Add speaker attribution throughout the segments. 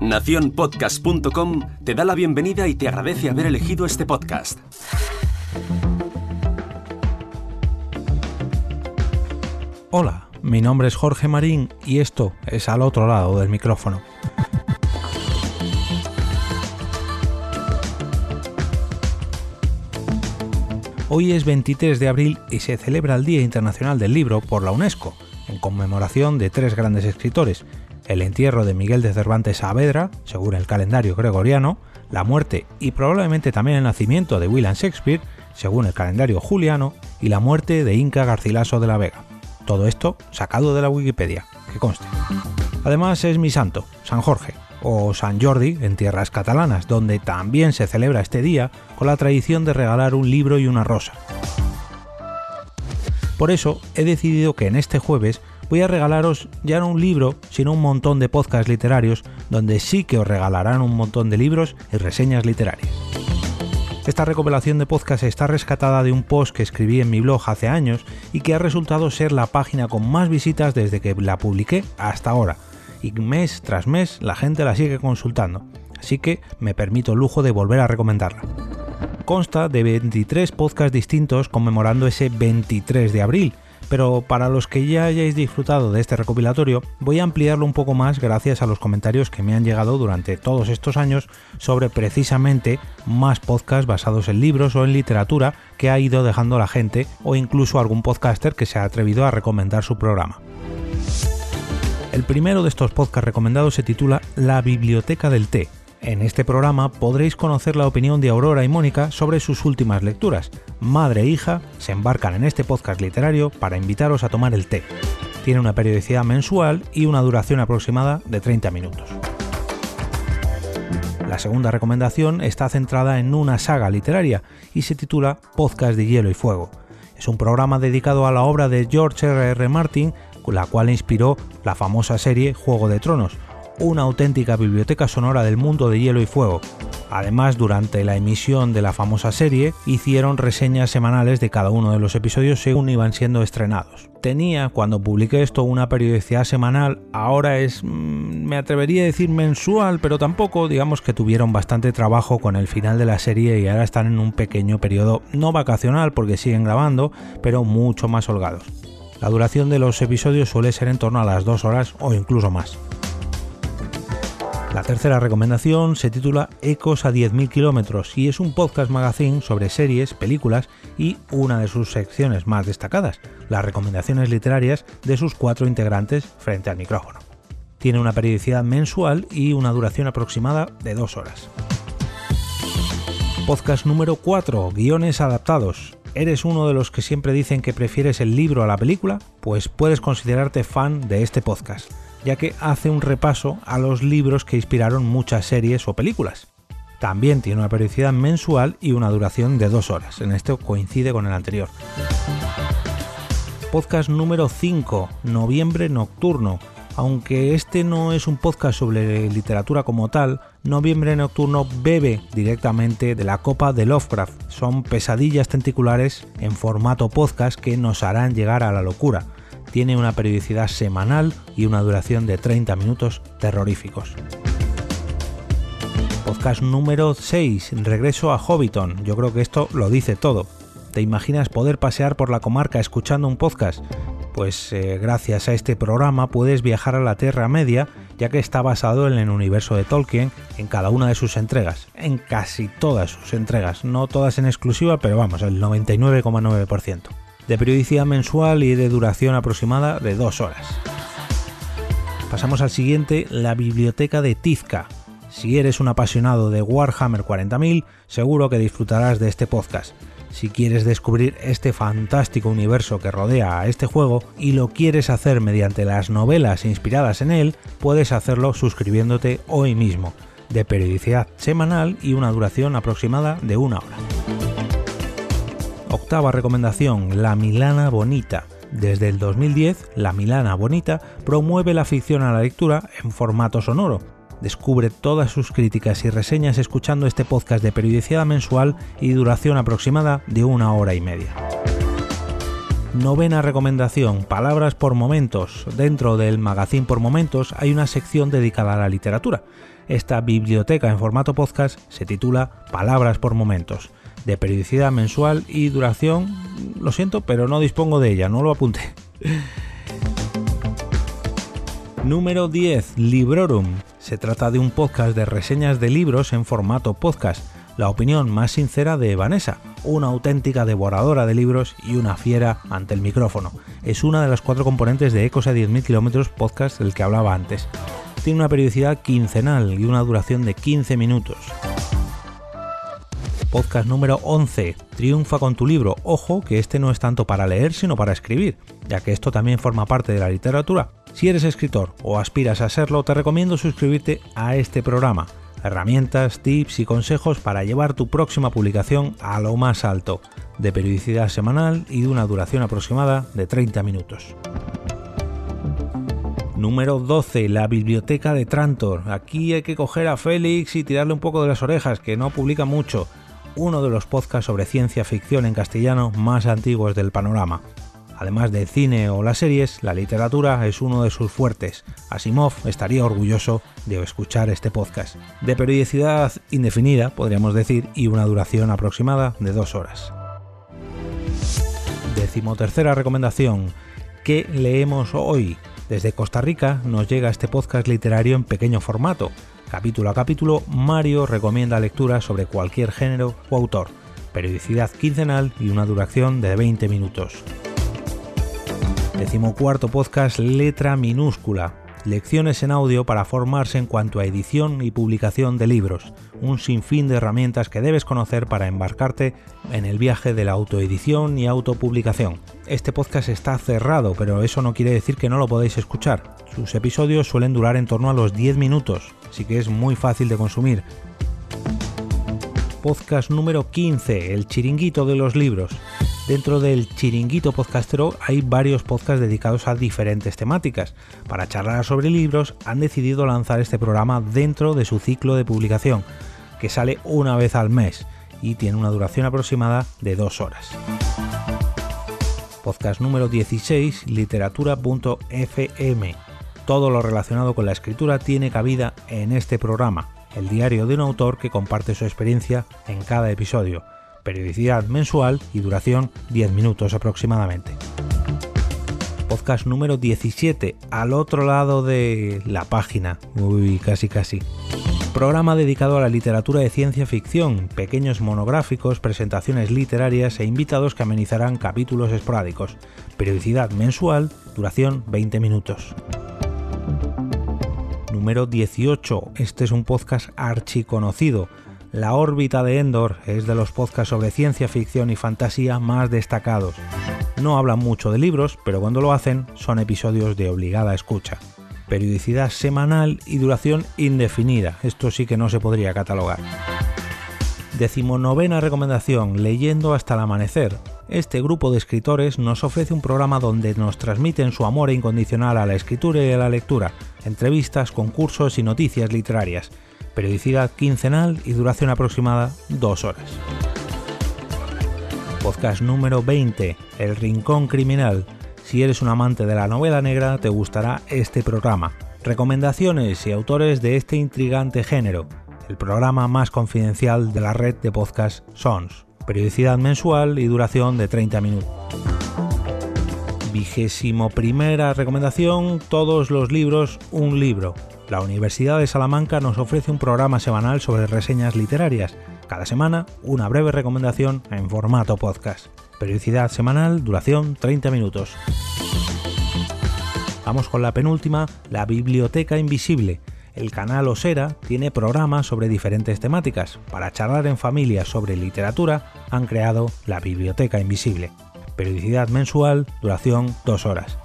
Speaker 1: Naciónpodcast.com te da la bienvenida y te agradece haber elegido este podcast.
Speaker 2: Hola, mi nombre es Jorge Marín y esto es al otro lado del micrófono. Hoy es 23 de abril y se celebra el Día Internacional del Libro por la UNESCO, en conmemoración de tres grandes escritores, el entierro de Miguel de Cervantes Saavedra, según el calendario gregoriano, la muerte y probablemente también el nacimiento de William Shakespeare, según el calendario juliano, y la muerte de Inca Garcilaso de la Vega. Todo esto sacado de la Wikipedia, que conste. Además es mi santo, San Jorge, o San Jordi en tierras catalanas, donde también se celebra este día con la tradición de regalar un libro y una rosa. Por eso he decidido que en este jueves voy a regalaros ya no un libro, sino un montón de podcasts literarios donde sí que os regalarán un montón de libros y reseñas literarias. Esta recopilación de podcasts está rescatada de un post que escribí en mi blog hace años y que ha resultado ser la página con más visitas desde que la publiqué hasta ahora, y mes tras mes la gente la sigue consultando, así que me permito el lujo de volver a recomendarla. Consta de 23 podcasts distintos conmemorando ese 23 de abril, pero para los que ya hayáis disfrutado de este recopilatorio, voy a ampliarlo un poco más gracias a los comentarios que me han llegado durante todos estos años sobre precisamente más podcasts basados en libros o en literatura que ha ido dejando la gente o incluso algún podcaster que se ha atrevido a recomendar su programa. El primero de estos podcasts recomendados se titula La Biblioteca del Té. En este programa podréis conocer la opinión de Aurora y Mónica sobre sus últimas lecturas. Madre e hija se embarcan en este podcast literario para invitaros a tomar el té. Tiene una periodicidad mensual y una duración aproximada de 30 minutos. La segunda recomendación está centrada en una saga literaria y se titula Podcast de Hielo y Fuego. Es un programa dedicado a la obra de George R. R. Martin la cual inspiró la famosa serie Juego de Tronos, una auténtica biblioteca sonora del mundo de hielo y fuego. Además, durante la emisión de la famosa serie, hicieron reseñas semanales de cada uno de los episodios según iban siendo estrenados. Tenía, cuando publiqué esto, una periodicidad semanal, ahora es, mm, me atrevería a decir mensual, pero tampoco, digamos que tuvieron bastante trabajo con el final de la serie y ahora están en un pequeño periodo no vacacional porque siguen grabando, pero mucho más holgados. La duración de los episodios suele ser en torno a las dos horas o incluso más. La tercera recomendación se titula Ecos a 10.000 kilómetros y es un podcast magazine sobre series, películas y una de sus secciones más destacadas, las recomendaciones literarias de sus cuatro integrantes frente al micrófono. Tiene una periodicidad mensual y una duración aproximada de dos horas. Podcast número 4, guiones adaptados. ¿Eres uno de los que siempre dicen que prefieres el libro a la película? Pues puedes considerarte fan de este podcast, ya que hace un repaso a los libros que inspiraron muchas series o películas. También tiene una periodicidad mensual y una duración de dos horas. En esto coincide con el anterior. Podcast número 5, Noviembre Nocturno. Aunque este no es un podcast sobre literatura como tal, Noviembre Nocturno bebe directamente de la copa de Lovecraft. Son pesadillas tenticulares en formato podcast que nos harán llegar a la locura. Tiene una periodicidad semanal y una duración de 30 minutos terroríficos. Podcast número 6, Regreso a Hobbiton. Yo creo que esto lo dice todo. ¿Te imaginas poder pasear por la comarca escuchando un podcast? Pues eh, gracias a este programa puedes viajar a la Tierra Media, ya que está basado en el universo de Tolkien en cada una de sus entregas, en casi todas sus entregas, no todas en exclusiva, pero vamos, el 99,9%. De periodicidad mensual y de duración aproximada de dos horas. Pasamos al siguiente, la biblioteca de Tizca. Si eres un apasionado de Warhammer 40.000, seguro que disfrutarás de este podcast. Si quieres descubrir este fantástico universo que rodea a este juego y lo quieres hacer mediante las novelas inspiradas en él, puedes hacerlo suscribiéndote hoy mismo, de periodicidad semanal y una duración aproximada de una hora. Octava recomendación, La Milana Bonita. Desde el 2010, La Milana Bonita promueve la ficción a la lectura en formato sonoro, Descubre todas sus críticas y reseñas escuchando este podcast de periodicidad mensual y duración aproximada de una hora y media. Novena recomendación, palabras por momentos. Dentro del magazine por momentos hay una sección dedicada a la literatura. Esta biblioteca en formato podcast se titula Palabras por momentos, de periodicidad mensual y duración, lo siento, pero no dispongo de ella, no lo apunté. Número 10. Librorum. Se trata de un podcast de reseñas de libros en formato podcast. La opinión más sincera de Vanessa, una auténtica devoradora de libros y una fiera ante el micrófono. Es una de las cuatro componentes de Ecos a 10.000 km podcast del que hablaba antes tiene una periodicidad quincenal y una duración de 15 minutos. Podcast número 11. Triunfa con tu libro. Ojo que este no es tanto para leer sino para escribir, ya que esto también forma parte de la literatura. Si eres escritor o aspiras a serlo, te recomiendo suscribirte a este programa. Herramientas, tips y consejos para llevar tu próxima publicación a lo más alto, de periodicidad semanal y de una duración aproximada de 30 minutos. Número 12. La biblioteca de Trantor. Aquí hay que coger a Félix y tirarle un poco de las orejas, que no publica mucho. Uno de los podcasts sobre ciencia ficción en castellano más antiguos del panorama. Además del cine o las series, la literatura es uno de sus fuertes. Asimov estaría orgulloso de escuchar este podcast. De periodicidad indefinida, podríamos decir, y una duración aproximada de dos horas. Decimotercera recomendación. ¿Qué leemos hoy? Desde Costa Rica nos llega este podcast literario en pequeño formato. Capítulo a capítulo, Mario recomienda lecturas sobre cualquier género o autor, periodicidad quincenal y una duración de 20 minutos. Decimocuarto podcast Letra Minúscula, lecciones en audio para formarse en cuanto a edición y publicación de libros, un sinfín de herramientas que debes conocer para embarcarte en el viaje de la autoedición y autopublicación. Este podcast está cerrado, pero eso no quiere decir que no lo podáis escuchar. Sus episodios suelen durar en torno a los 10 minutos, así que es muy fácil de consumir. Podcast número 15, El chiringuito de los libros. Dentro del chiringuito podcastero hay varios podcasts dedicados a diferentes temáticas. Para charlar sobre libros han decidido lanzar este programa dentro de su ciclo de publicación, que sale una vez al mes y tiene una duración aproximada de dos horas. Podcast número 16, literatura.fm. Todo lo relacionado con la escritura tiene cabida en este programa, el diario de un autor que comparte su experiencia en cada episodio periodicidad mensual y duración 10 minutos aproximadamente. Podcast número 17, al otro lado de la página. Uy, casi casi. Programa dedicado a la literatura de ciencia ficción, pequeños monográficos, presentaciones literarias e invitados que amenizarán capítulos esporádicos. Periodicidad mensual, duración 20 minutos número 18. Este es un podcast archiconocido, la órbita de Endor es de los podcasts sobre ciencia ficción y fantasía más destacados. No hablan mucho de libros, pero cuando lo hacen son episodios de obligada escucha. Periodicidad semanal y duración indefinida. Esto sí que no se podría catalogar. Decimonovena recomendación, Leyendo hasta el amanecer. Este grupo de escritores nos ofrece un programa donde nos transmiten su amor incondicional a la escritura y a la lectura, entrevistas, concursos y noticias literarias periodicidad quincenal y duración aproximada 2 horas. Podcast número 20, El Rincón Criminal. Si eres un amante de la novela negra, te gustará este programa. Recomendaciones y autores de este intrigante género. El programa más confidencial de la red de podcast Sons. Periodicidad mensual y duración de 30 minutos. Vigésimo primera recomendación, todos los libros, un libro. La Universidad de Salamanca nos ofrece un programa semanal sobre reseñas literarias. Cada semana, una breve recomendación en formato podcast. Periodicidad semanal, duración 30 minutos. Vamos con la penúltima, la Biblioteca Invisible. El canal Osera tiene programas sobre diferentes temáticas. Para charlar en familia sobre literatura, han creado la Biblioteca Invisible. Periodicidad mensual, duración 2 horas.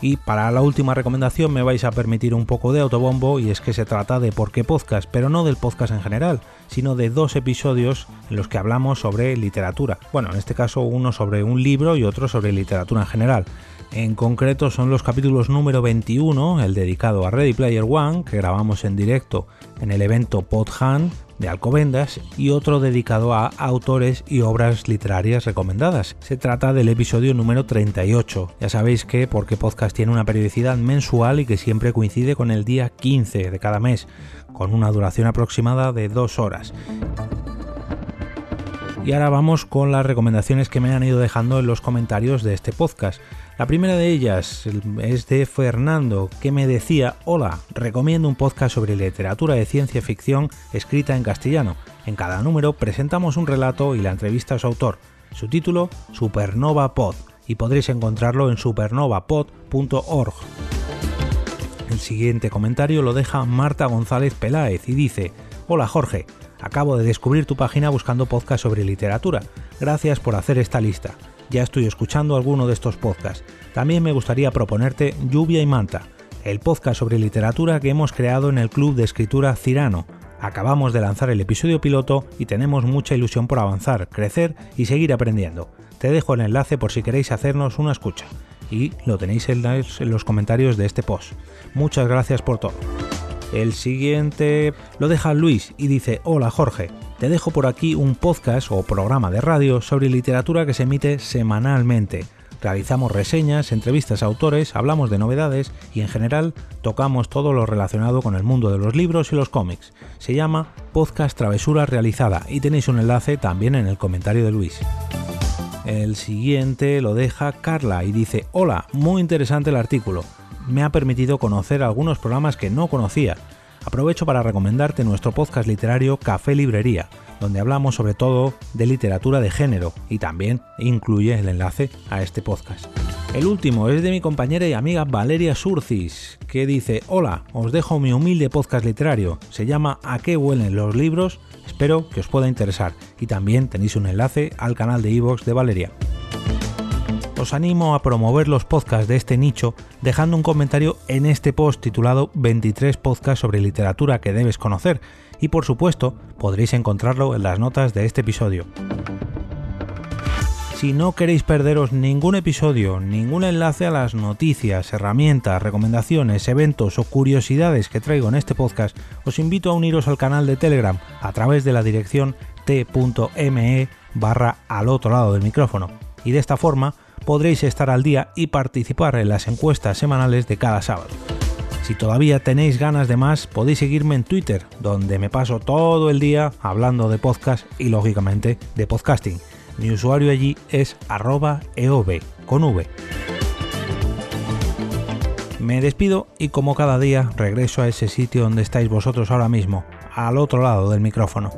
Speaker 2: Y para la última recomendación me vais a permitir un poco de autobombo y es que se trata de por qué podcast, pero no del podcast en general, sino de dos episodios en los que hablamos sobre literatura. Bueno, en este caso uno sobre un libro y otro sobre literatura en general. En concreto son los capítulos número 21, el dedicado a Ready Player One, que grabamos en directo en el evento PodHand de Alcobendas y otro dedicado a autores y obras literarias recomendadas. Se trata del episodio número 38. Ya sabéis que porque podcast tiene una periodicidad mensual y que siempre coincide con el día 15 de cada mes, con una duración aproximada de dos horas. Y ahora vamos con las recomendaciones que me han ido dejando en los comentarios de este podcast. La primera de ellas es de Fernando, que me decía, hola, recomiendo un podcast sobre literatura de ciencia ficción escrita en castellano. En cada número presentamos un relato y la entrevista a su autor. Su título, Supernova Pod, y podréis encontrarlo en supernovapod.org. El siguiente comentario lo deja Marta González Peláez y dice, hola Jorge, Acabo de descubrir tu página buscando podcasts sobre literatura. Gracias por hacer esta lista. Ya estoy escuchando alguno de estos podcasts. También me gustaría proponerte Lluvia y Manta, el podcast sobre literatura que hemos creado en el Club de Escritura Cirano. Acabamos de lanzar el episodio piloto y tenemos mucha ilusión por avanzar, crecer y seguir aprendiendo. Te dejo el enlace por si queréis hacernos una escucha. Y lo tenéis en los comentarios de este post. Muchas gracias por todo. El siguiente lo deja Luis y dice, hola Jorge, te dejo por aquí un podcast o programa de radio sobre literatura que se emite semanalmente. Realizamos reseñas, entrevistas a autores, hablamos de novedades y en general tocamos todo lo relacionado con el mundo de los libros y los cómics. Se llama Podcast Travesura Realizada y tenéis un enlace también en el comentario de Luis. El siguiente lo deja Carla y dice, hola, muy interesante el artículo me ha permitido conocer algunos programas que no conocía. Aprovecho para recomendarte nuestro podcast literario Café Librería, donde hablamos sobre todo de literatura de género y también incluye el enlace a este podcast. El último es de mi compañera y amiga Valeria Surcis, que dice, hola, os dejo mi humilde podcast literario, se llama ¿A qué huelen los libros? Espero que os pueda interesar y también tenéis un enlace al canal de iVoox de Valeria os animo a promover los podcasts de este nicho dejando un comentario en este post titulado 23 podcasts sobre literatura que debes conocer y por supuesto podréis encontrarlo en las notas de este episodio. Si no queréis perderos ningún episodio, ningún enlace a las noticias, herramientas, recomendaciones, eventos o curiosidades que traigo en este podcast, os invito a uniros al canal de Telegram a través de la dirección t.me al otro lado del micrófono. Y de esta forma podréis estar al día y participar en las encuestas semanales de cada sábado. Si todavía tenéis ganas de más, podéis seguirme en Twitter, donde me paso todo el día hablando de podcast y lógicamente de podcasting. Mi usuario allí es arroba eov con. Me despido y como cada día regreso a ese sitio donde estáis vosotros ahora mismo, al otro lado del micrófono.